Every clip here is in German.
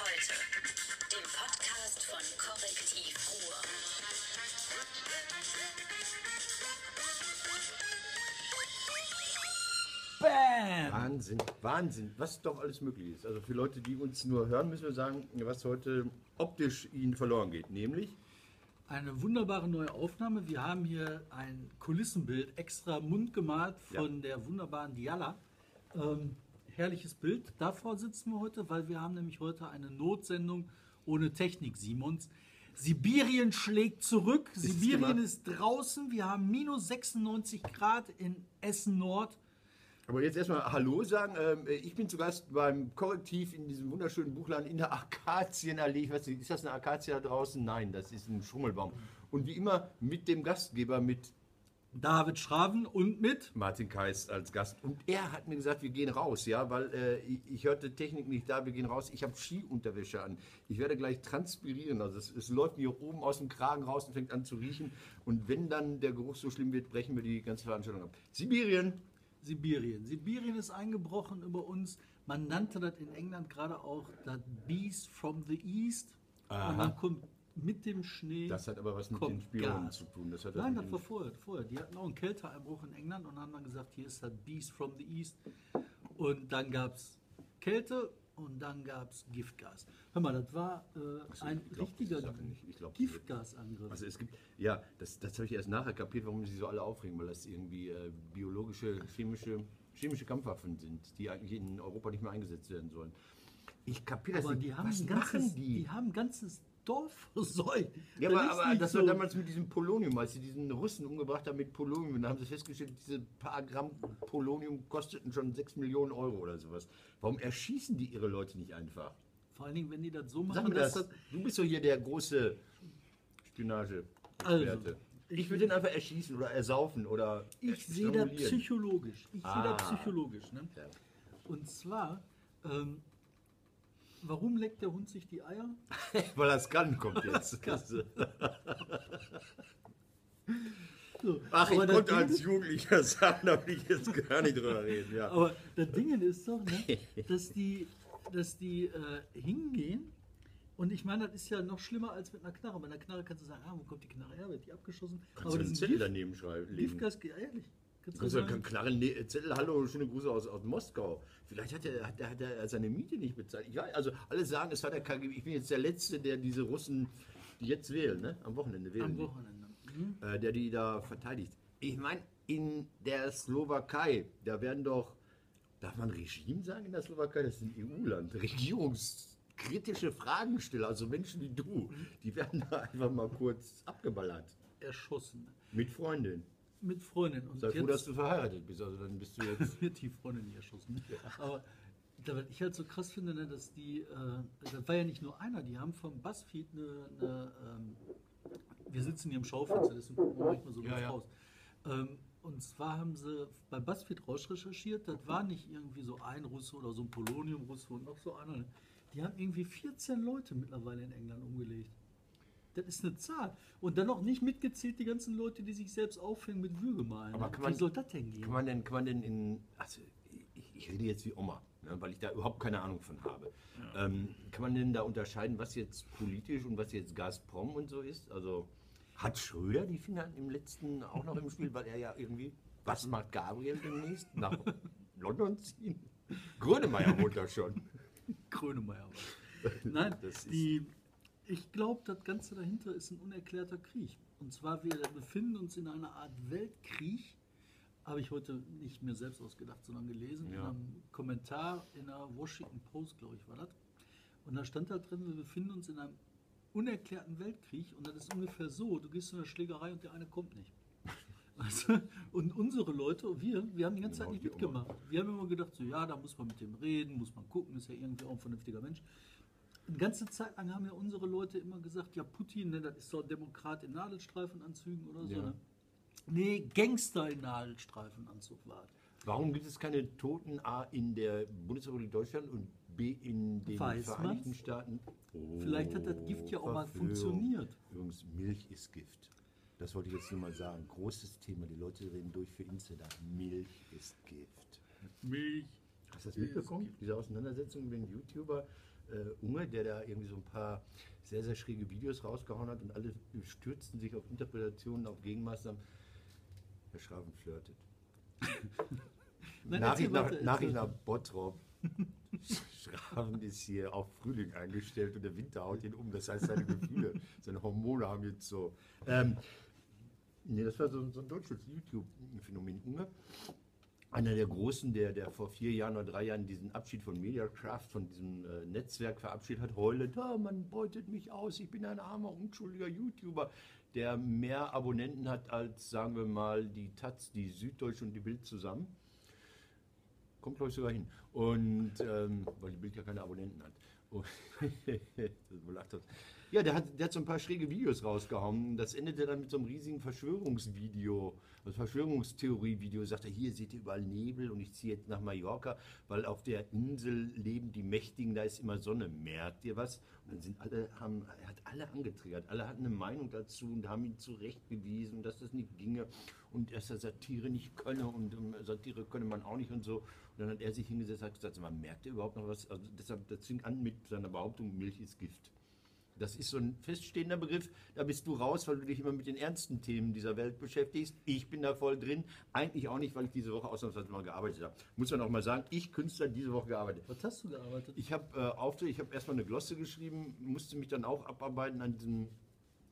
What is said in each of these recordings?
heute, dem Podcast von Korrektiv Ruhr. Bam! Wahnsinn, Wahnsinn, was doch alles möglich ist. Also für Leute, die uns nur hören, müssen wir sagen, was heute optisch ihnen verloren geht. Nämlich, Eine wunderbare neue Aufnahme. Wir haben hier ein Kulissenbild extra mundgemalt von der wunderbaren Diala. Ähm, herrliches Bild. Davor sitzen wir heute, weil wir haben nämlich heute eine Notsendung ohne Technik, Simons. Sibirien schlägt zurück. es Sibirien ist draußen. Wir haben minus 96 Grad in Essen Nord. aber jetzt erstmal Hallo sagen. Ähm, ich bin zu Gast beim Korrektiv in diesem wunderschönen Buchladen in der Akazienallee. Ich weiß nicht, ist das eine Akazie da draußen? Nein, das ist ein Schummelbaum. Und wie immer mit dem Gastgeber, mit David Schraven und mit Martin Kais als Gast. Und er hat mir gesagt, wir gehen raus, ja, weil äh, ich, ich hörte Technik nicht da, wir gehen raus. Ich habe Skiunterwäsche an. Ich werde gleich transpirieren. Also es, es läuft mir oben aus dem Kragen raus und fängt an zu riechen. Und wenn dann der Geruch so schlimm wird, brechen wir die ganze Veranstaltung ab. Sibirien. Sibirien. Sibirien ist eingebrochen über uns. Man nannte das in England gerade auch das Beast from the East. Aha. Und dann kommt mit dem Schnee. Das hat aber was mit den Spionen Gas. zu tun. Das hat Nein, das war vorher, vorher. Die hatten auch einen Kälteeinbruch in England und haben dann gesagt, hier ist das Beast from the East. Und dann gab es Kälte und dann gab es Giftgas. Hör mal, das war äh, Also, ein glaub richtiger Giftgasangriff. Also es gibt, ja, das, das habe ich erst nachher kapiert, warum sie so alle aufregen, weil das irgendwie äh, biologische, chemische, chemische Kampfwaffen sind, die eigentlich in Europa nicht mehr eingesetzt werden sollen. Ich kapiere das aber nicht. die haben, Was ganzes, machen die? die haben ein ganzes Dorf versäumt. Ja, aber, aber das so- war damals mit diesem Polonium, als sie diesen Russen umgebracht haben mit Polonium. Da haben sie festgestellt, diese paar Gramm Polonium kosteten schon 6 Millionen Euro oder sowas. Warum erschießen die ihre Leute nicht einfach? Vor allen Dingen, wenn die das so Sag machen, mir das. Du bist doch hier der große Spionage. Also, ich würde den einfach erschießen oder ersaufen oder Ich sehe strangulieren. psychologisch. Ich sehe Ah. das psychologisch. Ne? Ja. Und zwar, ähm, warum leckt der Hund sich die Eier? Weil das kann, kommt jetzt. So, Ach, ich aber konnte Ding als Jugendlicher sagen, da will ich jetzt gar nicht drüber reden. Ja. Aber das Ding ist doch, ne, dass die, dass die äh, hingehen. Und ich meine, das ist ja noch schlimmer als mit einer Knarre. Bei einer Knarre kannst du sagen, ah, wo kommt die Knarre her? Wird die abgeschossen? Kannst du einen Zettel daneben schreiben? Giftgas, ehrlich. Kannst du Kannst du sagen, einen klaren Ne- Zettel, hallo, schöne Grüße aus, aus Moskau. Vielleicht hat er, hat, er, hat er seine Miete nicht bezahlt. Ich weiß, also alle sagen, es war der KGB. Ich bin jetzt der Letzte, der diese Russen, die jetzt wählen, ne? am Wochenende wählen. am. Wochenende. Mhm. äh, der die da verteidigt. Ich meine, in der Slowakei, da werden doch, darf man Regime sagen in der Slowakei? Das ist ein EU-Land. Regierungskritische Fragen stellen, also Menschen wie du, die werden da einfach mal kurz abgeballert. Erschossen. Mit Freundin. Mit Freundin. Und Sei froh, dass du verheiratet bist. Also dann bist du jetzt. wird die Freundin erschossen. Aber da- was ich halt so krass finde, ne, dass die, äh, das war ja nicht nur einer, die haben vom BuzzFeed eine, eine ähm, wir sitzen hier im Schaufenster, deswegen gucken wir manchmal so Ja, ja. raus. Ähm, und zwar haben sie bei BuzzFeed rausrecherchiert, das war nicht irgendwie so ein Russe oder so ein Polonium-Russe und noch so einer. ne. Die haben irgendwie 14 Leute mittlerweile in England umgelegt. Das ist eine Zahl. Und dann noch nicht mitgezählt die ganzen Leute, die sich selbst aufhängen mit Würgemalen. Aber kann Wie man- soll das denn gehen? Kann man denn, kann man denn in. Also, ich, ich rede jetzt wie Oma, ne, weil ich da überhaupt keine Ahnung von habe. Ähm, kann man denn da unterscheiden, was jetzt politisch und was jetzt Gazprom und so ist? Also, hat Schröder die Finger im letzten auch noch im Spiel, weil er ja irgendwie. Was macht Gabriel demnächst? Nach London ziehen? Grönemeyer wohnt da schon. Grönemeyer war. Nein, Das ist- die, ich glaube, das Ganze dahinter ist ein unerklärter Krieg. Und zwar, wir befinden uns in einer Art Weltkrieg. Habe ich heute nicht mir selbst ausgedacht, sondern gelesen in Ja. einem Kommentar in der Washington Post, glaube ich, war das. Und da stand da drin, wir befinden uns in einem unerklärten Weltkrieg. Und das ist ungefähr so: Du gehst zu einer Schlägerei und der eine kommt nicht. Also, und unsere Leute, wir, wir haben die ganze Genau, Zeit nicht Oma. mitgemacht. Wir haben immer gedacht, so ja, da muss man mit dem reden, muss man gucken, ist ja irgendwie auch ein vernünftiger Mensch. Eine ganze Zeit lang haben ja unsere Leute immer gesagt, ja, Putin, ne, das ist so ein Demokrat in Nadelstreifenanzügen oder so. Ja. Ne? Nee, Gangster in Nadelstreifenanzug war. es. Warum gibt es keine Toten A in der Bundesrepublik Deutschland und B in den Weiß Vereinigten man's? Staaten? Vielleicht hat das Gift ja auch mal Verführung. funktioniert. Übrigens, Milch ist Gift. Das wollte ich jetzt nur mal sagen. Großes Thema. Die Leute reden durch für Insider. Milch ist Gift. Milch. Hast du das mitbekommen? Diese Auseinandersetzung mit dem YouTuber äh, Unge, der da irgendwie so ein paar sehr, sehr schräge Videos rausgehauen hat und alle stürzten sich auf Interpretationen, auf Gegenmaßnahmen. Herr Schraven flirtet. Nein, Nachricht nach, weiter, Nachricht nach Bottrop. Schraven ist hier auf Frühling eingestellt und der Winter haut ihn um. Das heißt, seine Gefühle, seine Hormone haben jetzt so. Ähm, nee, das war so, so ein deutsches YouTube-Phänomen. Unge, einer der Großen, der, der vor vier Jahren oder drei Jahren diesen Abschied von Mediacraft, von diesem äh, Netzwerk verabschiedet hat, heulend, ah, man beutet mich aus, ich bin ein armer, unschuldiger YouTuber, der mehr Abonnenten hat als, sagen wir mal, die Taz, die Süddeutsche und die Bild zusammen. Kommt, glaube ich, sogar hin. Und, ähm, weil die Bild ja keine Abonnenten hat. Und das wohl lacht das. Ja, der hat, der hat so ein paar schräge Videos rausgehauen. Das endete dann mit so einem riesigen Verschwörungsvideo, also Verschwörungstheorie-Video. Sagt er, hier seht ihr überall Nebel und ich ziehe jetzt nach Mallorca, weil auf der Insel leben die Mächtigen, da ist immer Sonne. Merkt ihr was? Und dann sind alle, haben, er hat alle angetriggert. Alle hatten eine Meinung dazu und haben ihn zurechtgewiesen, dass das nicht ginge und dass er Satire nicht könne und ähm, Satire könne man auch nicht und so. Und dann hat er sich hingesetzt und hat gesagt, man merkt ihr überhaupt noch was? Also deshalb, das fing an mit seiner Behauptung, Milch ist Gift. Das ist so ein feststehender Begriff. Da bist du raus, weil du dich immer mit den ernsten Themen dieser Welt beschäftigst. Ich bin da voll drin. Eigentlich auch nicht, weil ich diese Woche ausnahmsweise mal gearbeitet habe. Muss man auch mal sagen, ich Künstler diese Woche gearbeitet. Was hast du gearbeitet? Ich habe äh, Auftritt, ich habe erstmal eine Glosse geschrieben, musste mich dann auch abarbeiten an diesem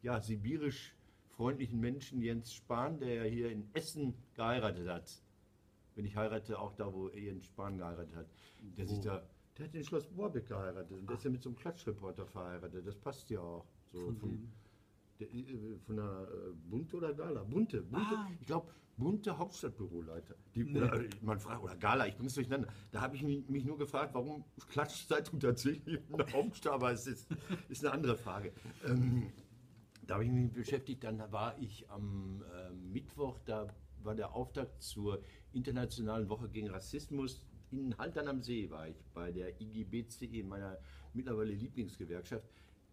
ja, sibirisch freundlichen Menschen Jens Spahn, der ja hier in Essen geheiratet hat. Wenn ich heirate, auch da, wo Jens Spahn geheiratet hat. Der sich da, der hat in Schloss Borbeck geheiratet und der ist ja mit so einem Klatschreporter verheiratet. Das passt ja auch. So Von der, äh, von der äh, Bunte oder Gala? Bunte. Bunte Ah. Ich glaube, Bunte Hauptstadtbüroleiter. Die, Nee. oder, äh, man fragt, oder Gala, ich bring's durcheinander. Da habe ich mich, mich nur gefragt, warum Klatschzeitung tatsächlich in der Hauptstadt, aber es ist, ist eine andere Frage. Ähm, da habe ich mich beschäftigt, dann war ich am äh, Mittwoch, da war der Auftakt zur Internationalen Woche gegen Rassismus. In Haltern am See war ich bei der IGBCE, meiner mittlerweile Lieblingsgewerkschaft,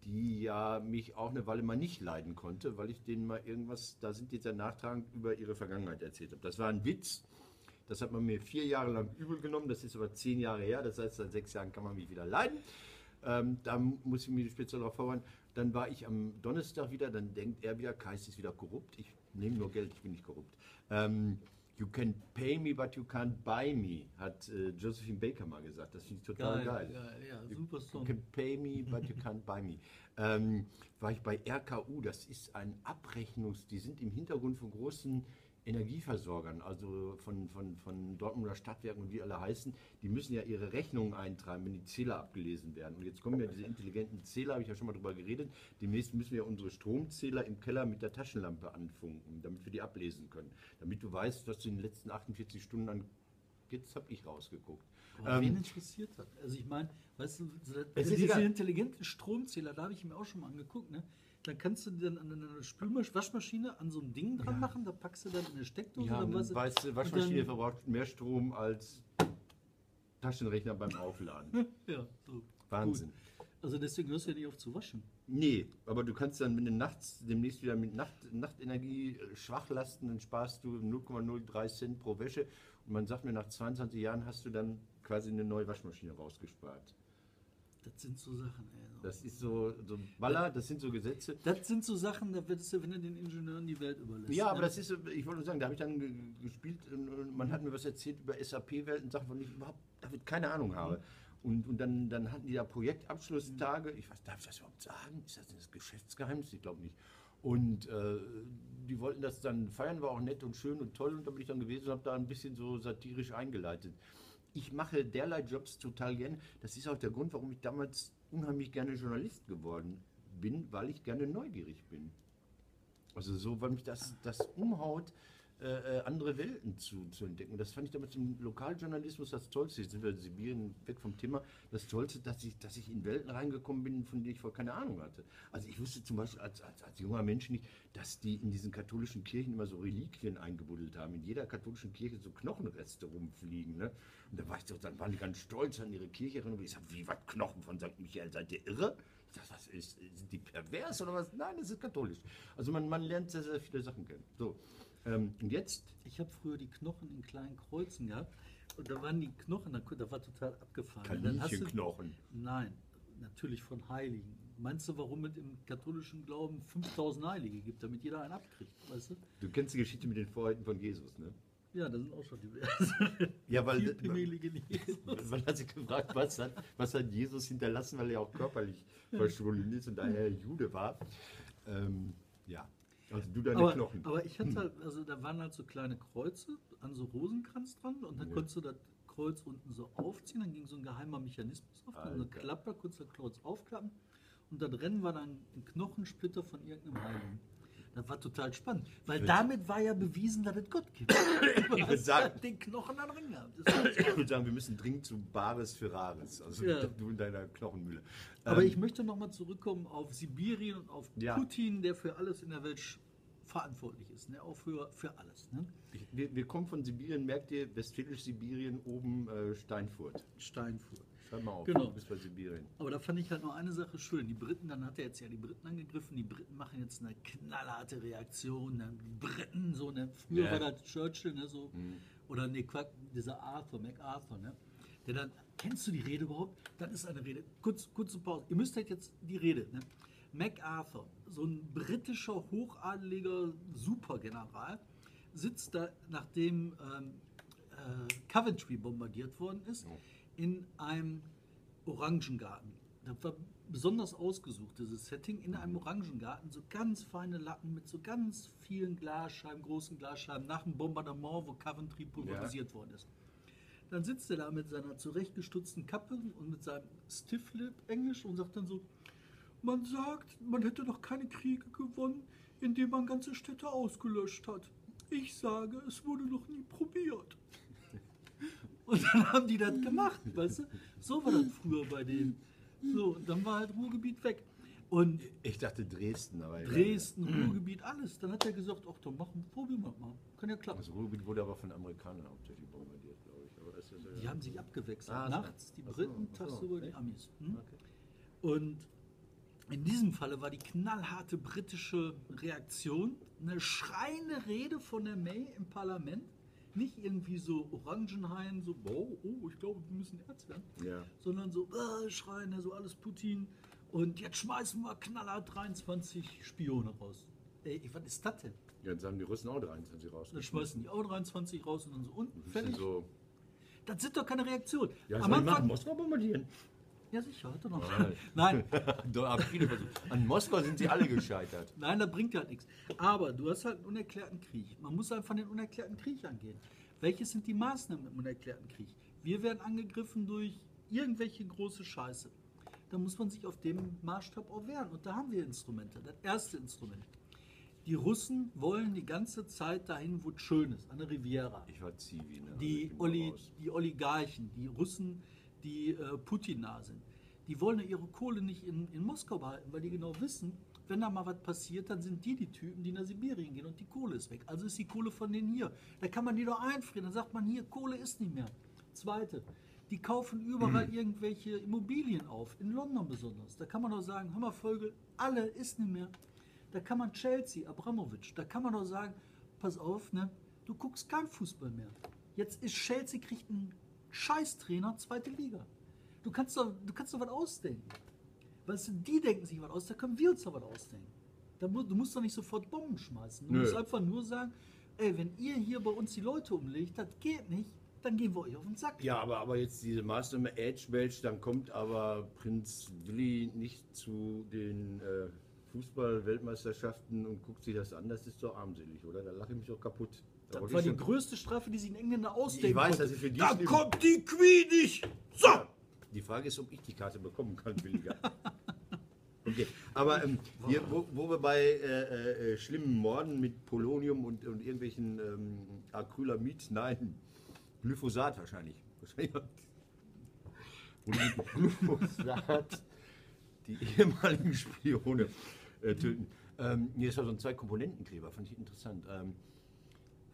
die ja mich auch eine Weile mal nicht leiden konnte, weil ich denen mal irgendwas, da sind jetzt ja nachtragend über ihre Vergangenheit erzählt habe. Das war ein Witz. Das hat man mir vier Jahre lang übel genommen, das ist aber zehn Jahre her, das heißt, seit sechs Jahren kann man mich wieder leiden. Ähm, da muss ich mich speziell darauf vorbereiten. Dann war ich am Donnerstag wieder, dann denkt er wieder, Kais ist wieder korrupt. Ich nehme nur Geld, ich bin nicht korrupt. Ähm, you can pay me, but you can't buy me, hat äh, Josephine Baker mal gesagt. Das finde ich total geil. geil, ja, You- super You Song. can pay me, but you can't buy me. Ähm, war ich bei RKU, das ist ein Abrechnungs-, die sind im Hintergrund von großen Energieversorgern, also von, von, von Dortmunder Stadtwerken und wie alle heißen, die müssen ja ihre Rechnungen eintreiben, wenn die Zähler abgelesen werden. Und jetzt kommen ja diese intelligenten Zähler, habe ich ja schon mal drüber geredet. Demnächst müssen wir unsere Stromzähler im Keller mit der Taschenlampe anfunken, damit wir die ablesen können. Damit du weißt, was du in den letzten 48 Stunden an. Jetzt habe ich rausgeguckt. Aber Ähm, wen interessiert das? Also ich meine, weißt du, diese egal. intelligenten Stromzähler, da habe ich mir auch schon mal angeguckt, ne? Dann kannst du dann an eine Waschmaschine an so ein Ding dran machen, da packst du dann in eine Steckdose, Ja, dann dann weißt du, Waschmaschine verbraucht mehr Strom als Taschenrechner beim Aufladen. Ja, so. Wahnsinn. Gut. Also deswegen hörst du ja nicht auf zu waschen. Nee, aber du kannst dann, wenn du nachts demnächst wieder mit Nacht, Nachtenergie äh, schwach lasten, dann sparst du 0,03 Cent pro Wäsche. Und man sagt mir, nach 22 Jahren hast du dann quasi eine neue Waschmaschine rausgespart. Das sind so Sachen, ey. So. Das ist so, so ein Baller, das sind so Gesetze. Das sind so Sachen, da würdest du, wenn du den Ingenieuren die Welt überlässt. Ja, aber ne? das ist, ich wollte nur sagen, da habe ich dann ge- gespielt und man hat mir was erzählt über SAP-Welten, Sachen, von denen ich überhaupt damit keine Ahnung habe. Und, und dann, dann hatten die da Projektabschlusstage, ich weiß, darf ich das überhaupt sagen? Ist das das Geschäftsgeheimnis? Ich glaube nicht. Und äh, die wollten das dann feiern, war auch nett und schön und toll und da bin ich dann gewesen und habe da ein bisschen so satirisch eingeleitet. Ich mache derlei Jobs total gerne. Das ist auch der Grund, warum ich damals unheimlich gerne Journalist geworden bin, weil ich gerne neugierig bin. Also so, weil mich das, das umhaut, äh, äh, andere Welten zu, zu entdecken. Das fand ich damals im Lokaljournalismus das Tollste. Jetzt sind wir in Sibirien weg vom Thema. Das Tollste, dass ich, dass ich in Welten reingekommen bin, von denen ich vorher keine Ahnung hatte. Also ich wusste zum Beispiel als, als, als junger Mensch nicht, dass die in diesen katholischen Kirchen immer so Reliquien eingebuddelt haben. In jeder katholischen Kirche so Knochenreste rumfliegen. Ne? Und da war ich so, dann waren die ganz stolz an ihre Kirche. Und ich sagte, wie, was Knochen von St. Michael? Seid ihr irre? Ich ist, sind die pervers oder was? Nein, das ist katholisch. Also man, man lernt sehr, sehr viele Sachen kennen. So, ähm, und jetzt? Ich habe früher die Knochen in kleinen Kreuzen gehabt Und da waren die Knochen, da, da war total du- Kaninchenknochen. Nein, natürlich von Heiligen. Meinst du, warum es im katholischen Glauben 5000 Heilige gibt, damit jeder einen abkriegt? Weißt du? Du kennst die Geschichte mit den Vorhäuten von Jesus, ne? Ja, da sind auch schon diverse. Ja, weil- Jesus. Man hat sich gefragt, was hat, was hat Jesus hinterlassen, weil er auch körperlich verschwunden ist und daher Jude war. Ähm, ja, also du deine Aber, Knochen. aber ich hatte halt, also da waren halt so kleine Kreuze an so Rosenkranz dran und dann Ja. konntest du das Kreuz unten so aufziehen, dann ging so ein geheimer Mechanismus auf, dann so Alter. Klapper, kurz das Kreuz aufklappen und da drin war dann ein Knochensplitter von irgendeinem Heiligen. Das war total spannend, weil damit war ja bewiesen, dass es Gott gibt. Du würd hast sagen- den Knochen da drin gehabt. Ich würde sagen, wir müssen dringend zu Bares für Rares. Also Ja. du in deiner Knochenmühle. Aber Ähm, ich möchte nochmal zurückkommen auf Sibirien und auf Ja. Putin, der für alles in der Welt verantwortlich ist. Ne? Auch für, für alles. Ne? ich, wir, wir kommen von Sibirien, merkt ihr, Westfälisch-Sibirien, oben äh, Steinfurt. Steinfurt. Schreib mal auf, Genau. du bist bei Sibirien. Aber da fand ich halt noch eine Sache schön. Die Briten, dann hat er jetzt ja die Briten angegriffen. Die Briten machen jetzt eine knallharte Reaktion. Die Briten, so, ne? früher Ja. war das Churchill, ne? so, oder ne, Quack, dieser Arthur, MacArthur, ne? der dann, kennst du die Rede überhaupt? Das ist eine Rede. Kurz, kurze Pause. Ihr müsst halt jetzt die Rede. Ne? MacArthur, so ein britischer, hochadeliger Supergeneral, sitzt da, nachdem ähm, äh, Coventry bombardiert worden ist, in einem Orangengarten. Das war besonders ausgesucht, dieses Setting, in einem Orangengarten, so ganz feine Latten mit so ganz vielen Glasscheiben, großen Glasscheiben, nach dem Bombardement, wo Coventry pulverisiert worden ist. Dann sitzt er da mit seiner zurechtgestutzten Kappe und mit seinem Stiff-Lip-Englisch und sagt dann so, man sagt, man hätte noch keine Kriege gewonnen, indem man ganze Städte ausgelöscht hat. Ich sage, es wurde noch nie probiert. Und dann haben die das gemacht, weißt du? So war das früher bei denen. So, und dann war halt Ruhrgebiet weg. Und Ich dachte Dresden, aber. Dresden, Ruhrgebiet, alles. Dann hat er gesagt, ach, dann machen, probieren wir mal. Kann ja klappen. Das Ruhrgebiet wurde aber von Amerikanern hauptsächlich bombardiert, glaube ich. Aber das ist, äh, Die haben sich abgewechselt. Ah, so. Nachts die so, Briten, so, tagsüber die echt? Amis. Hm? Okay. Und in diesem Falle war die knallharte britische Reaktion eine schreiende Rede von der May im Parlament. Nicht irgendwie so Orangenhain, so, oh, oh ich glaube, wir müssen Erz werden. Ja. Sondern so, äh, schreien, so alles Putin. Und jetzt schmeißen wir knallhart 23 Spione raus. Ey, was ist das denn? Ja, jetzt haben die Russen auch 23 raus. Dann schmeißen die auch 23 raus und dann so unten. Das Fertig. so. Das sind doch keine Reaktionen. Ja, Am Anfang- machen? Moskau bombardieren? Ja, sicher, hat er noch. Nein. Da. An Moskau sind sie alle gescheitert. nein, das bringt ja nichts. Aber du hast halt einen unerklärten Krieg. Man muss einfach den unerklärten Krieg angehen. Welche sind die Maßnahmen im unerklärten Krieg? Wir werden angegriffen durch irgendwelche große Scheiße. Da muss man sich auf dem Maßstab auch wehren. Und da haben wir Instrumente. Das erste Instrument. Die Russen wollen die ganze Zeit dahin, wo es schön ist, an der Riviera. Ich war Zivi, ne? die, Also Oli, die Oligarchen, die Russen, die äh, Putin-nah sind, die wollen ja ihre Kohle nicht in, in Moskau behalten, weil die genau wissen, wenn da mal was passiert, dann sind die die Typen, die nach Sibirien gehen und die Kohle ist weg. Also ist die Kohle von denen hier. Da kann man die doch einfrieren. Dann sagt man hier, Kohle ist nicht mehr. Zweite, die kaufen überall irgendwelche Immobilien auf, in London besonders. Da kann man doch sagen, hör mal Vögel, alle ist nicht mehr. Da kann man Chelsea, Abramovic, da kann man doch sagen, pass auf, ne, du guckst kein Fußball mehr. Jetzt ist Chelsea kriegt einen Scheißtrainer, zweite Liga. Du kannst doch, du kannst doch was ausdenken. Weißt du, die denken sich was aus, da können wir uns doch was ausdenken. Da du musst doch nicht sofort Bomben schmeißen. Du Nö. musst einfach nur sagen, ey, wenn ihr hier bei uns die Leute umlegt, das geht nicht, dann gehen wir euch auf den Sack. Ja, aber, aber jetzt diese Maßnahme Edge Belch, dann kommt aber Prinz Willi nicht zu den äh, Fußball-Weltmeisterschaften und guckt sich das an. Das ist doch armselig, oder? Da lache ich mich doch kaputt. Da Das war die größte Strafe, die sie in Engländer ausdenken Ich weiß, konnten. dass ich für die Da schlimm- kommt die Queen nicht! So! Die Frage ist, ob ich die Karte bekommen kann, billiger. Okay, aber ähm, hier, wo, wo wir bei äh, äh, schlimmen Morden mit Polonium und, und irgendwelchen ähm, Acrylamid, nein, Glyphosat wahrscheinlich. Wahrscheinlich. Und mit Glyphosat die ehemaligen Spione äh, töten. Ähm, hier ist ja so ein Zwei-Komponenten-Kleber, fand ich interessant. Ähm,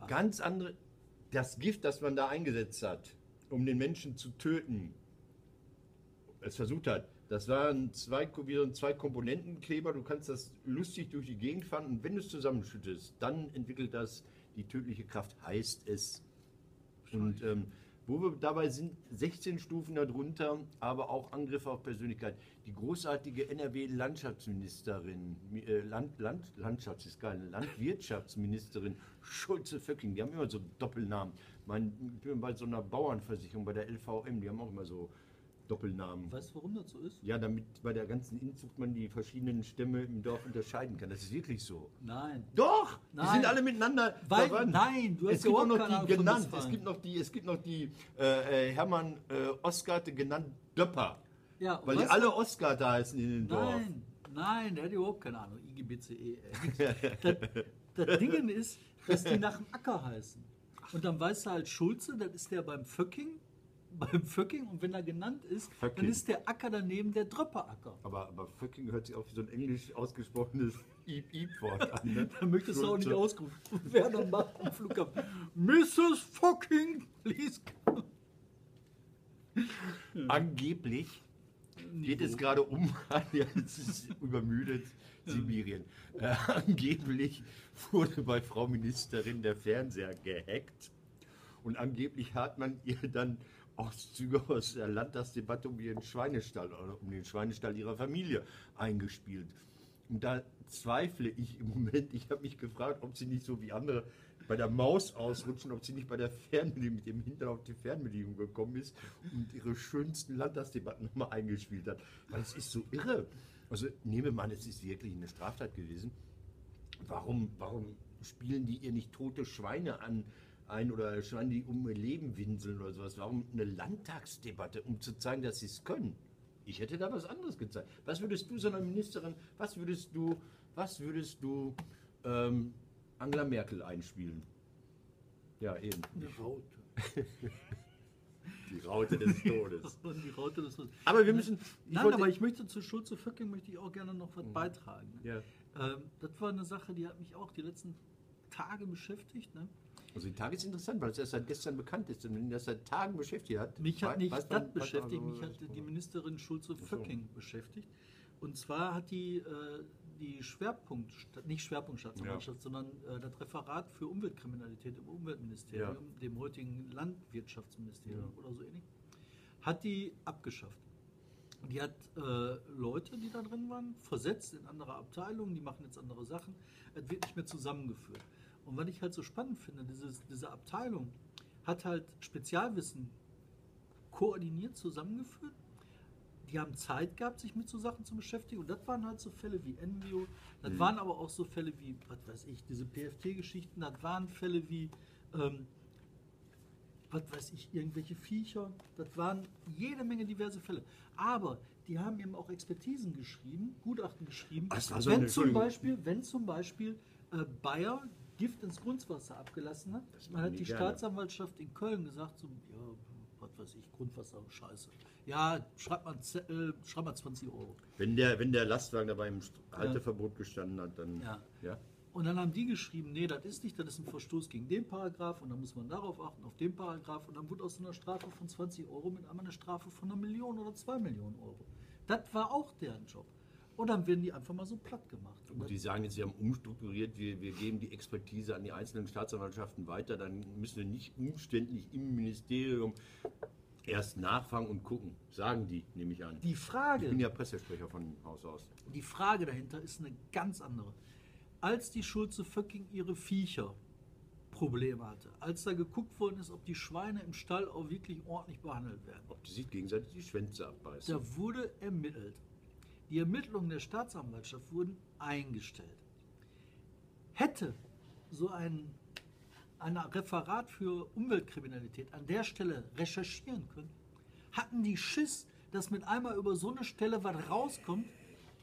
ganz andere, das Gift, das man da eingesetzt hat, um den Menschen zu töten, es versucht hat. Das war ein zwei, wie so ein Zwei-Komponenten-Kleber. Du kannst das lustig durch die Gegend fahren und wenn du es zusammenschüttest, dann entwickelt das die tödliche Kraft, heißt es. Und ähm, Wo wir dabei sind, 16 Stufen darunter, aber auch Angriffe auf Persönlichkeit. Die großartige NRW-Landschaftsministerin, äh, Land, Land, Landschafts ist geil, Landwirtschaftsministerin Schulze-Vöcking, die haben immer so Doppelnamen. Ich bin bei so einer Bauernversicherung, bei der LVM, die haben auch immer so Doppelnamen. Weißt du, warum das so ist? Ja, damit bei der ganzen Inzucht man die verschiedenen Stämme im Dorf unterscheiden kann. Das ist wirklich so. Nein. Doch, Nein. die sind alle miteinander Weil- verwandt. nein, du hast es gibt auch noch die genannt. Es gibt noch die, es gibt noch die äh, äh, Hermann äh, Oskarte genannt Döpper, Ja, weil die alle Oskarte heißen in dem Dorf. Nein, nein, der hat überhaupt keine Ahnung. IGBCE. das, das Ding ist, dass die nach dem Acker heißen. Und dann weißt du halt Schulze, das ist der beim Föcking, beim Föcking. Und wenn er genannt ist, dann Föcking. ist der Acker daneben der Dröpperacker. Aber, aber fucking hört sich auch wie so ein englisch ausgesprochenes Iep-Iep-Wort an. Ne? Da möchtest du auch nicht ausgerufen werden und macht am Flughafen. Mrs. Fucking, please. Angeblich geht es gerade um, ja, es ist übermüdet, Sibirien. Äh, angeblich wurde bei Frau Ministerin der Fernseher gehackt und angeblich hat man ihr dann Auszüge aus der Landtagsdebatte um ihren Schweinestall oder um den Schweinestall ihrer Familie eingespielt. Und da zweifle ich im Moment. Ich habe mich gefragt, ob sie nicht so wie andere bei der Maus ausrutschen, ob sie nicht bei der Fernbedienung mit dem Hintern auf die Fernbedienung gekommen ist und ihre schönsten Landtagsdebatten nochmal eingespielt hat. Weil es ist so irre. Also nehme man, es ist wirklich eine Straftat gewesen. Warum, warum spielen die ihr nicht tote Schweine an? Ein oder Schweine, die um ihr Leben winseln oder sowas. Warum eine Landtagsdebatte, um zu zeigen, dass sie es können? Ich hätte da was anderes gezeigt. Was würdest du so einer Ministerin, was würdest du, was würdest du ähm, Angela Merkel einspielen? Ja, eben. Eine Raute. Die Raute des Todes. Die Raute des Aber wir müssen. Nein, aber ich möchte zu Schulze Föcking möchte ich auch gerne noch was beitragen. Ja. Ähm, das war eine Sache, die hat mich auch die letzten Tage beschäftigt. Ne? Also die Tage ist interessant, weil es erst seit gestern bekannt ist und wenn das seit Tagen beschäftigt hat. Mich hat nicht das man- beschäftigt, also, mich hat die Ministerin Schulze so. Beschäftigt. Und zwar hat die äh, die Schwerpunkt, nicht Schwerpunktstaatsanwaltschaft, sondern äh, das Referat für Umweltkriminalität im Umweltministerium, Ja. dem heutigen Landwirtschaftsministerium oder so ähnlich, hat die abgeschafft. Die hat äh, Leute, die da drin waren, versetzt in andere Abteilungen, die machen jetzt andere Sachen. Es wird nicht mehr zusammengeführt. Und was ich halt so spannend finde, dieses, diese Abteilung hat halt Spezialwissen koordiniert zusammengeführt. Die haben Zeit gehabt, sich mit so Sachen zu beschäftigen. Und das waren halt so Fälle wie Envio. Das waren aber auch so Fälle wie, was weiß ich, diese PFT-Geschichten. Das waren Fälle wie, ähm, was weiß ich, irgendwelche Viecher. Das waren jede Menge diverse Fälle. Aber die haben eben auch Expertisen geschrieben, Gutachten geschrieben. Ach, das war so wenn, zum. Beispiel, wenn zum Beispiel äh, Bayer Gift ins Grundwasser abgelassen hat, machen hat die die. Staatsanwaltschaft in Köln gesagt, so, ja, was weiß ich, Grundwasser, scheiße. Ja, schreib mal, Z- äh, schreib mal 20 Euro. Wenn der, wenn der Lastwagen dabei im Halteverbot gestanden hat, dann. Ja. ja? Und dann haben die geschrieben, nee, das ist nicht, das ist ein Verstoß gegen den Paragraph und dann muss man darauf achten, auf den Paragraph und dann wurde aus einer Strafe von 20 Euro mit einmal eine Strafe von einer Million oder zwei Millionen Euro. Das war auch deren Job. Und dann werden die einfach mal so platt gemacht. Und die sagen jetzt, sie haben umstrukturiert, wir, wir geben die Expertise an die einzelnen Staatsanwaltschaften weiter, dann müssen wir nicht umständlich im Ministerium erst nachfragen und gucken. Sagen die, nehme ich an. die Ich Frage, bin ja Pressesprecher von Haus aus. Die Frage dahinter ist eine ganz andere. Als die Schulze Föcking ihre Viecher Probleme hatte, als da geguckt worden ist, ob die Schweine im Stall auch wirklich ordentlich behandelt werden, Ob die sich gegenseitig die Schwänze abbeißen. da wurde ermittelt. Die Ermittlungen der Staatsanwaltschaft wurden eingestellt. Hätte so ein, ein Referat für Umweltkriminalität an der Stelle recherchieren können, hatten die Schiss, dass mit einmal über so eine Stelle was rauskommt.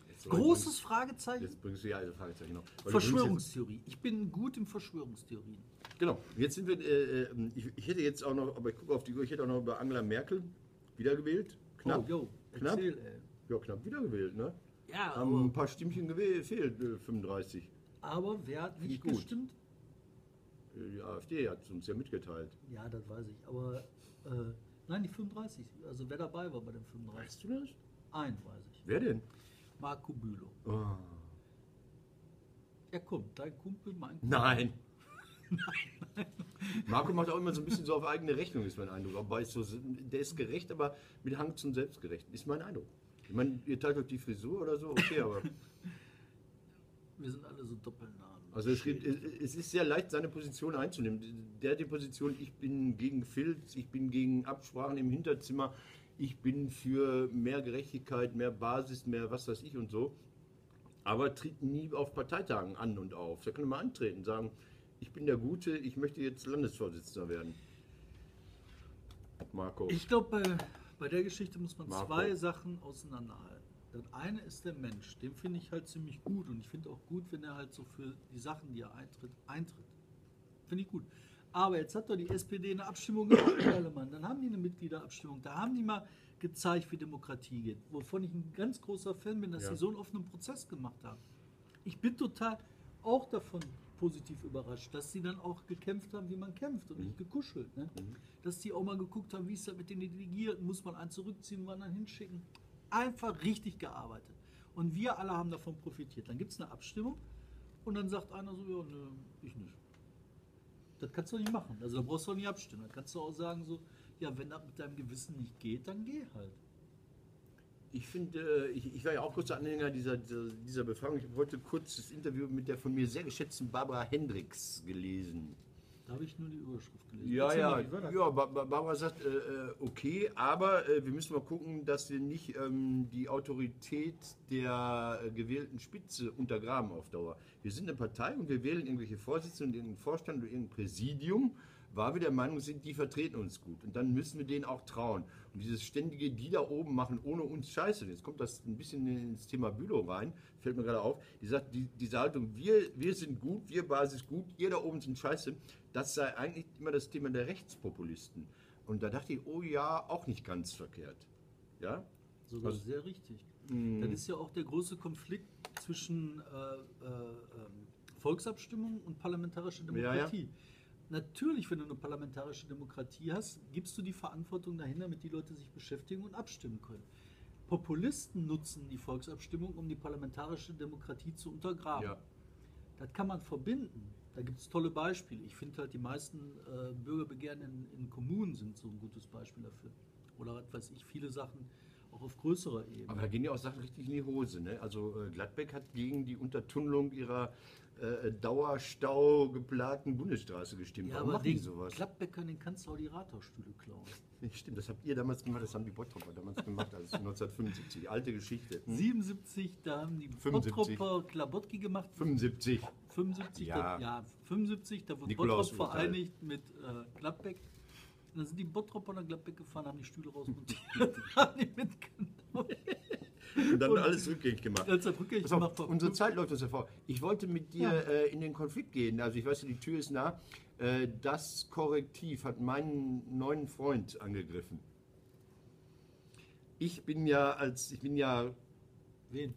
Jetzt Großes ich- Fragezeichen. Jetzt bringst du ja eine Fragezeichen noch. Verschwörungstheorie. Ich bin gut in Verschwörungstheorien. Genau. Jetzt sind wir. Äh, äh, ich, ich hätte jetzt auch noch, aber ich gucke auf die Uhr, ich hätte auch noch über Angela Merkel wiedergewählt. Knapp. Oh, yo, Knapp. erzähl, ey. Ja, knapp wiedergewählt, ne? Ja, Haben aber, ein paar Stimmchen gefehlt, äh, 35. aber wer hat nicht gut. gestimmt? Äh, Die AfD hat es uns ja mitgeteilt. Ja, das weiß ich. Aber äh, nein, die 35. Also wer dabei war bei den 35? Weißt du das? Ein weiß ich. Wer denn? Marco Bülow. Oh. Ja, komm, dein Kumpel, mein Kumpel. Nein. Marco macht auch immer so ein bisschen so auf eigene Rechnung, ist mein Eindruck. Aber ist so, der ist gerecht, aber mit Hang zum Selbstgerechten, ist mein Eindruck. Ich meine, ihr teilt euch die Frisur oder so, okay, aber. Wir sind alle so Doppelnamen. Also es, gibt, es ist sehr leicht, seine Position einzunehmen. Der hat die Position, ich bin gegen Filz, ich bin gegen Absprachen im Hinterzimmer, ich bin für mehr Gerechtigkeit, mehr Basis, mehr was weiß ich und so. Aber tritt nie auf Parteitagen an und auf. Da können wir antreten, sagen, ich bin der Gute, ich möchte jetzt Landesvorsitzender werden. Marco. Ich glaube, bei, bei der Geschichte muss man Marco. zwei Sachen auseinanderhalten. Das eine ist der Mensch, den finde ich halt ziemlich gut und ich finde auch gut, wenn er halt so für die Sachen, die er eintritt, eintritt. Finde ich gut. Aber jetzt hat doch die SPD eine Abstimmung gemacht, Mann. Dann haben die eine Mitgliederabstimmung. Da haben die mal gezeigt, wie Demokratie geht. Wovon ich ein ganz großer Fan bin, dass Ja. sie so einen offenen Prozess gemacht haben. Ich bin total auch davon positiv überrascht, dass sie dann auch gekämpft haben, wie man kämpft und nicht gekuschelt. Ne? Dass die auch mal geguckt haben, wie ist das mit den Delegierten, muss man einen zurückziehen, einen anderen hinschicken. Einfach richtig gearbeitet. Und wir alle haben davon profitiert. Dann gibt es eine Abstimmung und dann sagt einer so, ja, nö, ich nicht. Das kannst du nicht machen. Also da brauchst du auch nicht abstimmen. Dann kannst du auch sagen so, ja, wenn das mit deinem Gewissen nicht geht, dann geh halt. Ich finde, äh, ich, ich war ja auch kurzer Anhänger dieser, dieser, dieser Befragung. Ich habe heute kurz das Interview mit der von mir sehr geschätzten Barbara Hendricks gelesen. Da habe ich nur die Überschrift gelesen. Ja, ja, mal, ja. Ba- Ba- Barbara sagt, äh, äh, okay, aber äh, wir müssen mal gucken, dass wir nicht ähm, die Autorität der äh, gewählten Spitze untergraben auf Dauer. Wir sind eine Partei und wir wählen irgendwelche Vorsitzende und irgendeinen Vorstand oder irgendein Präsidium, weil wir der Meinung sind, die vertreten uns gut. Und dann müssen wir denen auch trauen. Und dieses ständige, die da oben machen ohne uns Scheiße. Jetzt kommt das ein bisschen ins Thema Bülow rein, fällt mir gerade auf. Die sagt, die, diese Haltung, wir, wir sind gut, wir Basis gut, ihr da oben sind Scheiße, das sei eigentlich immer das Thema der Rechtspopulisten. Und da dachte ich, oh ja, auch nicht ganz verkehrt. Ja? Sogar Also- sehr richtig. Mm. Das ist ja auch der große Konflikt zwischen äh, äh, ähm, Volksabstimmung und parlamentarischer Ja, ja. Natürlich, wenn du eine parlamentarische Demokratie hast, gibst du die Verantwortung dahin, damit die Leute sich beschäftigen und abstimmen können. Populisten nutzen die Volksabstimmung, um die parlamentarische Demokratie zu untergraben. Ja. Das kann man verbinden. Da gibt es tolle Beispiele. Ich finde halt, die meisten äh, Bürgerbegehren in, in Kommunen sind so ein gutes Beispiel dafür. Oder was weiß ich, viele Sachen auch auf größerer Ebene. Aber da gehen ja auch Sachen richtig in die Hose. Ne? Also äh, Gladbeck hat gegen die Untertunnelung ihrer äh, Dauerstau geplagten Bundesstraße gestimmt. ja, Warum aber machen die den sowas? Klappbäcker, den kannst du auch die Rathausstühle klauen. Stimmt, das habt ihr damals gemacht, das haben die Bottropper damals gemacht, also 1975. Alte Geschichte. Hm? 77, da haben die 75. Bottropper Klabotki gemacht. 75. 75, Ja. ja, ja 75, da wurde Nikolaus Bottrop Urteil. vereinigt mit äh, Gladbeck. Und dann sind die Bottropper nach Gladbeck gefahren, haben die Stühle rausmontiert, haben die mitgenommen. Und dann Und- alles rückgängig gemacht. Als rückgängig Pass auf, unsere Zeit läuft uns hervor. Ich wollte mit dir Ja. äh, in den Konflikt gehen. Also ich weiß, die Tür ist nah. Äh, das Korrektiv hat meinen neuen Freund angegriffen. Ich bin ja als ich bin ja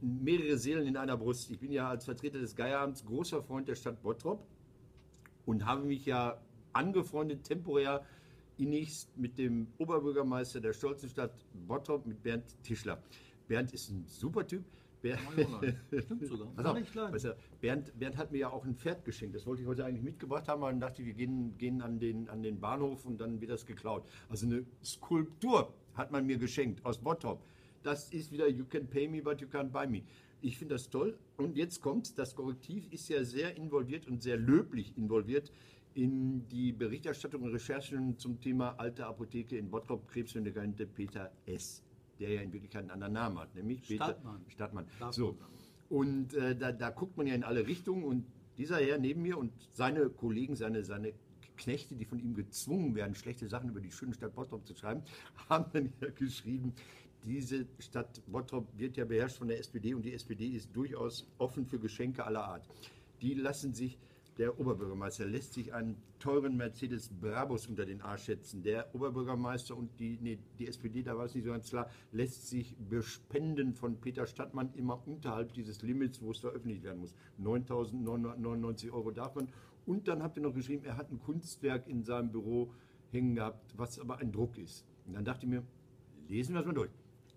mehrere Seelen in einer Brust. Ich bin ja als Vertreter des Geieramts großer Freund der Stadt Bottrop und habe mich ja angefreundet temporär innigst mit dem Oberbürgermeister der stolzen Stadt Bottrop, mit Bernd Tischler. Bernd ist ein super Typ. Bernd, Stimmt sogar. Pass auf, weißt du, Bernd, Bernd hat mir ja auch ein Pferd geschenkt. Das wollte ich heute eigentlich mitgebracht haben, aber dann dachte ich, wir gehen, gehen an, den, an den Bahnhof und dann wird das geklaut. Also eine Skulptur hat man mir geschenkt aus Bottrop. Das ist wieder You can pay me, but you can't buy me. Ich finde das toll. Und jetzt kommt, das Korrektiv ist ja sehr involviert und sehr löblich involviert in die Berichterstattung und Recherchen zum Thema alte Apotheke in Bottrop, krebsmedikamente Peter S., der ja in Wirklichkeit einen anderen Namen hat, nämlich Stadtmann. Peter Stadtmann. Darf So. Und äh, da, da guckt man ja in alle Richtungen und dieser Herr neben mir und seine Kollegen, seine, seine Knechte, die von ihm gezwungen werden, schlechte Sachen über die schöne Stadt Bottrop zu schreiben, haben dann ja geschrieben, diese Stadt Bottrop wird ja beherrscht von der SPD und die SPD ist durchaus offen für Geschenke aller Art. Die lassen sich, der Oberbürgermeister lässt sich einen teuren Mercedes Brabus unter den Arsch setzen. Der Oberbürgermeister und die, nee, die SPD, da war es nicht so ganz klar, lässt sich bespenden von Peter Stadtmann immer unterhalb dieses Limits, wo es veröffentlicht werden muss. 9.999 Euro darf man. Und dann habt ihr noch geschrieben, er hat ein Kunstwerk in seinem Büro hängen gehabt, was aber ein Druck ist. Und dann dachte ich mir, lesen wir es mal durch.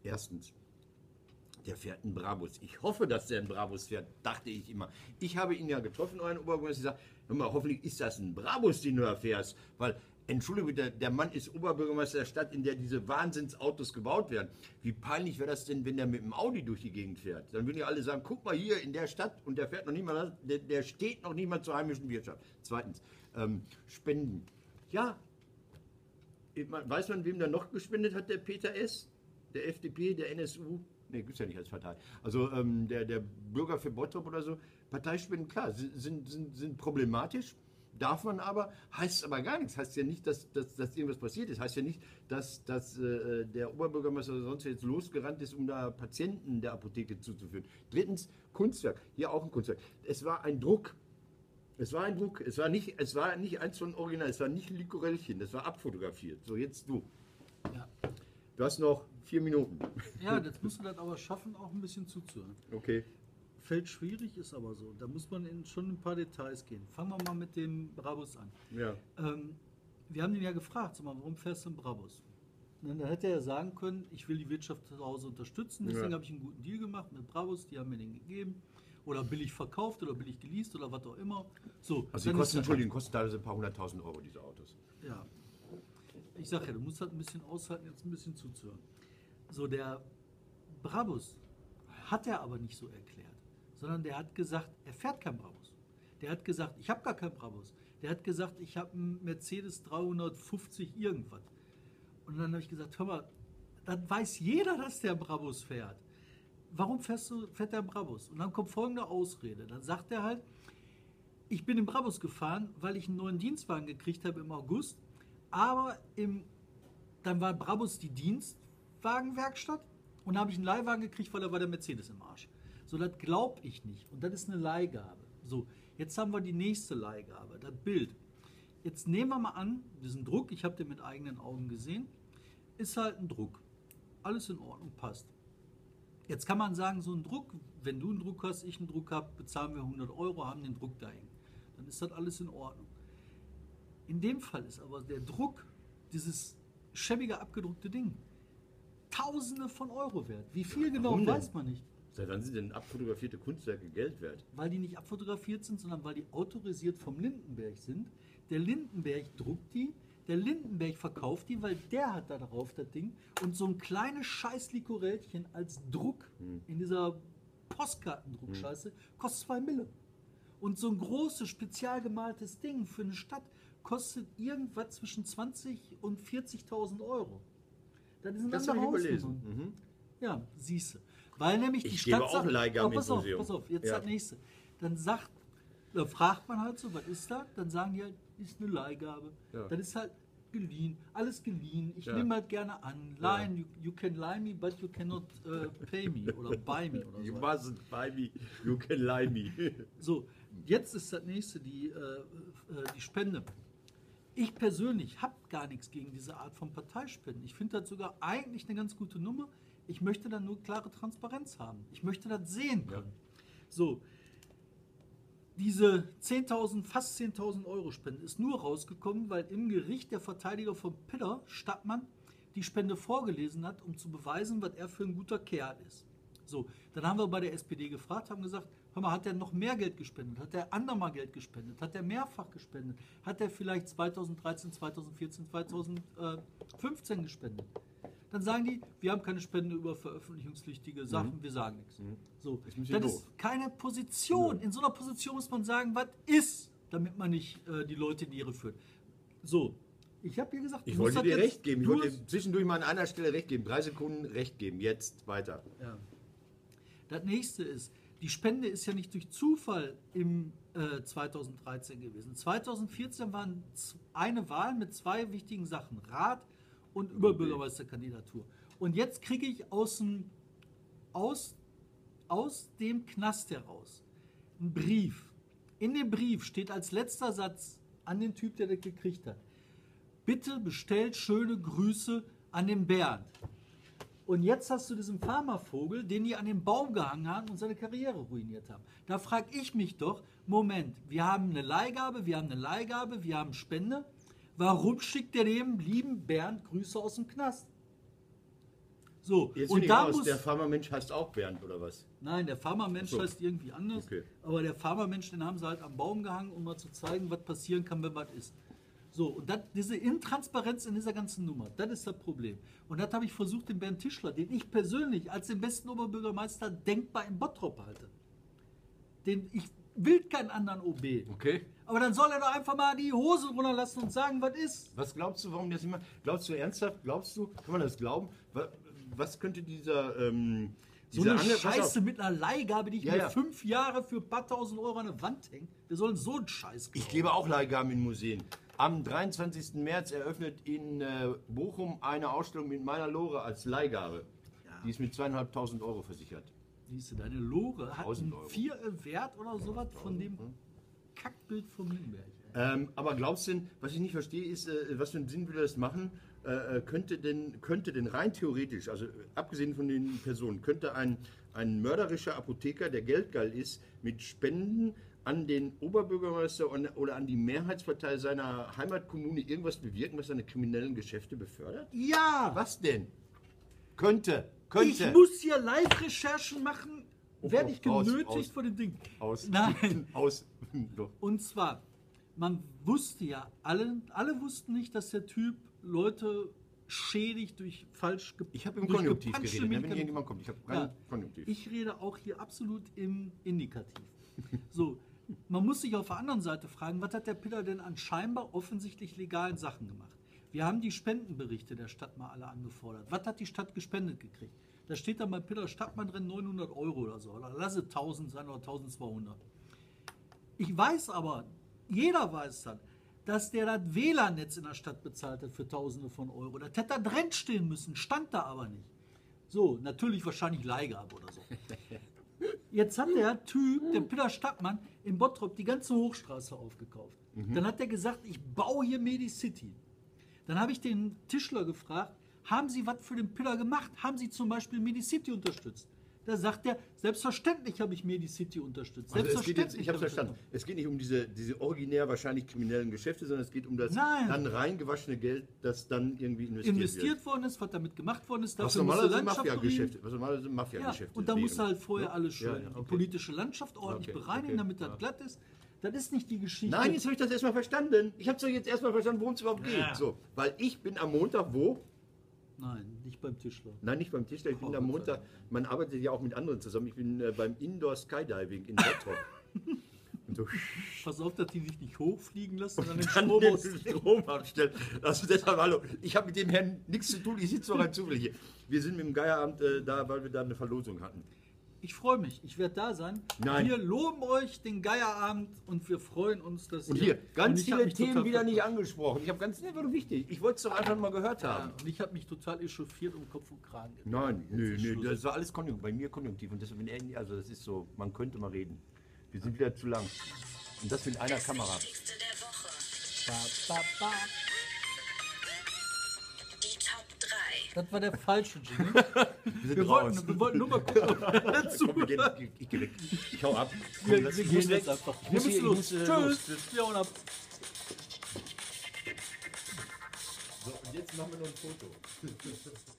Erstens, der fährt einen Brabus. Ich hoffe, dass der einen Brabus fährt, dachte ich immer. Ich habe ihn ja getroffen, euren Oberbürgermeister, gesagt, hör mal, hoffentlich ist das ein Brabus, den du da fährst, weil Entschuldigung, der, der Mann ist Oberbürgermeister der Stadt, in der diese Wahnsinnsautos gebaut werden. Wie peinlich wäre das denn, wenn der mit dem Audi durch die Gegend fährt? Dann würden ja alle sagen, guck mal hier in der Stadt und der fährt noch niemand, der, der steht noch niemand zur heimischen Wirtschaft. Zweitens, ähm, Spenden. Ja, weiß man, wem da noch gespendet hat, der Peter S., der FDP, der NSU? Nee, gibt es ja nicht als Partei. Also ähm, der, der Bürger für Bottrop oder so. Parteispenden, klar, sind, sind, sind problematisch. Darf man aber, heißt aber gar nichts. Heißt ja nicht, dass, dass, dass irgendwas passiert ist. Heißt ja nicht, dass, dass äh, der Oberbürgermeister sonst jetzt losgerannt ist, um da Patienten der Apotheke zuzuführen. Drittens, Kunstwerk. Hier auch ein Kunstwerk. Es war ein Druck. Es war ein Druck. Es war nicht, es war nicht eins von Original. Es war nicht Likorellchen. Das war abfotografiert. So, jetzt du. Ja. Du hast noch vier Minuten. ja, jetzt musst du das aber schaffen, auch ein bisschen zuzuhören. Okay. Fällt schwierig, ist aber so. Da muss man in schon ein paar Details gehen. Fangen wir mal mit dem Brabus an. Ja. Ähm, wir haben ihn ja gefragt, sag mal, warum fährst du einen Brabus? Und dann hätte er ja sagen können, ich will die Wirtschaft zu Hause unterstützen, deswegen Ja. habe ich einen guten Deal gemacht mit Brabus, die haben mir den gegeben. Oder billig verkauft oder billig geleast oder was auch immer. So, Also die dann kosten, das- Entschuldigung, kosten teilweise ein paar hunderttausend Euro, diese Autos. Ja. Ich sag ja, du musst halt ein bisschen aushalten, jetzt ein bisschen zuzuhören. So, der Brabus hat er aber nicht so erklärt, sondern der hat gesagt, er fährt kein Brabus. Der hat gesagt, ich habe gar keinen Brabus. Der hat gesagt, ich habe einen Mercedes 350 irgendwas. Und dann habe ich gesagt, hör mal, dann weiß jeder, dass der Brabus fährt. Warum fährst du, fährt der Brabus? Und dann kommt folgende Ausrede. Dann sagt er halt, ich bin im Brabus gefahren, weil ich einen neuen Dienstwagen gekriegt habe im August. Aber im, dann war Brabus die Dienstwagenwerkstatt und habe ich einen Leihwagen gekriegt, weil da war der Mercedes im Arsch. So, das glaube ich nicht. Und das ist eine Leihgabe. So, jetzt haben wir die nächste Leihgabe, das Bild. Jetzt nehmen wir mal an, diesen Druck, ich habe den mit eigenen Augen gesehen, ist halt ein Druck. Alles in Ordnung, passt. Jetzt kann man sagen, so ein Druck, wenn du einen Druck hast, ich einen Druck habe, bezahlen wir 100 Euro, haben den Druck da hängen. Dann ist das alles in Ordnung. In dem Fall ist aber der Druck, dieses schäbige abgedruckte Ding, Tausende von Euro wert. Wie viel genau, Warum denn? weiß man nicht. Seit wann sind denn abfotografierte Kunstwerke Geld wert? Weil die nicht abfotografiert sind, sondern weil die autorisiert vom Lindenberg sind. Der Lindenberg druckt die, der Lindenberg verkauft die, weil der hat da drauf das Ding. Und so ein kleines scheiß Likorellchen als Druck in dieser Postkartendruckscheiße kostet zwei Mille. Und so ein großes, spezial gemaltes Ding für eine Stadt kostet irgendwas zwischen 20 und 40.000 Euro. Das ist ein Das anderer habe ich überlesen. Hausnummer. Mhm. Ja, siehste. Weil nämlich die Ich Stadt gebe auch sagt, Leihgaben Oh, pass auf, pass auf, jetzt Ja. das nächste. Dann sagt, da fragt man halt so, was ist das? Dann sagen die halt, ist eine Leihgabe. Ja. Das ist halt geliehen, alles geliehen. Ich Ja. nehme halt gerne an. Leihen, you, you can lie me, but you cannot äh, pay me oder buy me oder You so. mustn't buy me, you can lie me. So, jetzt ist das nächste, die, äh, äh, die Spende. Ich persönlich habe gar nichts gegen diese Art von Parteispenden. Ich finde das sogar eigentlich eine ganz gute Nummer. Ich möchte dann nur klare Transparenz haben. Ich möchte das sehen können. So, diese 10.000, fast 10.000 Euro Spende ist nur rausgekommen, weil im Gericht der Verteidiger von Piller, Stadtmann, die Spende vorgelesen hat, um zu beweisen, was er für ein guter Kerl ist. So, dann haben wir bei der SPD gefragt, haben gesagt, hör mal, hat er noch mehr Geld gespendet? Hat er andermal Geld gespendet? Hat er mehrfach gespendet? Hat er vielleicht 2013, 2014, 2015 gespendet? Dann sagen die, wir haben keine Spende über veröffentlichungspflichtige Sachen, wir sagen nichts. So, Mhm. Ist bisschen das ist keine Position. In so einer Position muss man sagen, was ist, damit man nicht äh, die Leute in die Irre führt. So, ich habe hier gesagt, Ich wollte dir recht geben. Ich wollte dir zwischendurch mal an einer Stelle recht geben. Drei Sekunden recht geben. Jetzt weiter. Ja. Das nächste ist, die Spende ist ja nicht durch Zufall im äh, 2013 gewesen. 2014 waren eine Wahl mit zwei wichtigen Sachen, Rat und Überbürgermeisterkandidatur. Und jetzt kriege ich aus dem, aus, aus dem Knast heraus einen Brief. In dem Brief steht als letzter Satz an den Typ, der das gekriegt hat. Bitte bestellt schöne Grüße an den Bernd. Und jetzt hast du diesen Pharmavogel, den die an den Baum gehangen haben und seine Karriere ruiniert haben. Da frage ich mich doch, Moment, wir haben eine Leihgabe, wir haben eine Leihgabe, wir haben Spende. Warum schickt der dem lieben Bernd Grüße aus dem Knast? So, Jetzt und da raus. muss. Der Pharmamensch heißt auch Bernd, oder was? Nein, der Pharmamensch So. heißt irgendwie anders. Okay. Aber der Pharmamensch, den haben sie halt am Baum gehangen, um mal zu zeigen, was passieren kann, wenn was ist. So, und das, diese Intransparenz in dieser ganzen Nummer, das ist das Problem. Und das habe ich versucht, den Bernd Tischler, den ich persönlich als den besten Oberbürgermeister denkbar in Bottrop halte. Den, ich will keinen anderen OB. Okay. Aber dann soll er doch einfach mal die Hose runterlassen und sagen, was ist. Was glaubst du, warum das immer? Glaubst du ernsthaft? Glaubst du, kann man das glauben? Was, was könnte dieser. Ähm, So eine auf, Scheiße mit einer Leihgabe, die ich Ja, mir ja. fünf Jahre für ein paar tausend Euro an der Wand hängen. Wir sollen so einen Scheiß Ich kaufen. gebe auch Leihgaben in Museen. Am 23. März eröffnet in äh, Bochum eine Ausstellung mit meiner Lore als Leihgabe. Die ist mit zweieinhalbtausend Euro versichert. Siehst du, deine Lore hat 1000 einen vier Wert oder sowas von dem Kackbild von ey. Ähm, aber glaubst du denn, was ich nicht verstehe, ist, äh, was für einen Sinn würde das machen? Äh, äh, könnte, denn, könnte denn rein theoretisch, also äh, abgesehen von den Personen, könnte ein, ein mörderischer Apotheker, der geldgeil ist, mit Spenden an den Oberbürgermeister oder an die Mehrheitspartei seiner Heimatkommune irgendwas bewirken, was seine kriminellen Geschäfte befördert? Ja, Was denn? Könnte, könnte. ich muss hier Live-Recherchen machen. Oh, Werde ich genötigt aus. vor dem Ding. Aus. Nein. Aus. Und zwar, man wusste ja, alle, alle wussten nicht, dass der Typ Leute schädigt durch falsch ge Ich habe im Konjunktiv geredet, ne, wenn irgendjemand kommt. Ich habe Ja, Konjunktiv. ich rede auch hier absolut im Indikativ. So, man muss sich auf der anderen Seite fragen, was hat der Piller denn an scheinbar offensichtlich legalen Sachen gemacht? Wir haben die Spendenberichte der Stadt mal alle angefordert. Was hat die Stadt gespendet gekriegt? Da steht dann bei Piller Stadtmann drin 900 Euro oder so. Oder lasse 1000 sein oder 1200. Ich weiß aber, jeder weiß dann, dass der das WLAN-Netz in der Stadt bezahlt hat für Tausende von Euro. Das hätte da drin stehen müssen, stand da aber nicht. So, natürlich wahrscheinlich Leihgabe oder so. Jetzt hat der Typ, der Peter Stadtmann, in Bottrop die ganze Hochstraße aufgekauft. Dann hat er gesagt, ich baue hier Medicity. Dann habe ich den Tischler gefragt, haben Sie was für den Piller gemacht? Haben Sie zum Beispiel Medicity unterstützt? Da sagt er, selbstverständlich habe ich Medicity unterstützt. Also geht jetzt, Selbstverständlich ich habe es verstanden. Es geht nicht um diese, diese originär wahrscheinlich kriminellen Geschäfte, sondern es geht um das Nein. dann reingewaschene Geld, das dann irgendwie investiert, investiert worden ist, was damit gemacht worden ist. wird. Was normalerweise Mafia-Geschäfte, was normalerweise Ja, Mafia-Geschäfte und da musst du wären. halt vorher Ja? alles schön, Ja, ja, die okay. politische Landschaft ordentlich Okay, bereinigen, okay, damit das ja. glatt ist. Das ist nicht die Geschichte. Nein, jetzt habe ich das erstmal verstanden. Ich habe es jetzt erstmal verstanden, worum es überhaupt geht. Ja. So, weil ich bin am Montag wo? Nein, nicht beim Tischler. Nein, nicht beim Tischler, ich bin Oh, am Montag, man arbeitet ja auch mit anderen zusammen. Ich bin äh, beim Indoor Skydiving in Bottrop. so Pass auf, dass die dich nicht hochfliegen lassen dann den Strom den. Strom abstellen. Also deshalb, hallo, ich habe mit dem Herrn nichts zu tun, ich sitze doch rein zufällig hier. Wir sind mit dem Geierabend äh, da, weil wir da eine Verlosung hatten. Ich freue mich, ich werde da sein. Nein. Wir loben euch den Geierabend und wir freuen uns, dass Und ihr- hier, Und ganz viele Themen wieder nicht angesprochen. Ich habe ganz, ne, war doch wichtig. Ich wollte es doch einfach mal gehört Ja, haben. und ich habe mich total echauffiert um Kopf und Kragen. Nein, nö, nö, das war alles konjunktiv, bei mir konjunktiv. Und er, also das ist so, man könnte mal reden. Wir sind wieder zu lang. Und das mit einer Kamera. Wichtigste der Woche. Ba, ba, ba. Das war der falsche Jingle. Wir sind Wir raus. wollten, wir wollten nur mal gucken, ob er dazu Komm, wir gehen, ich, ich geh weg. Ich hau ab. Komm, Wir, wir ich gehen jetzt einfach. Wir müssen hier- los. muss, äh, Tschüss. los. Wir hauen ab. So, und jetzt machen wir noch ein Foto.